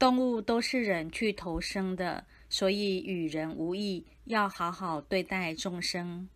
动物都是人去投生的所以与人无异要好好对待众生。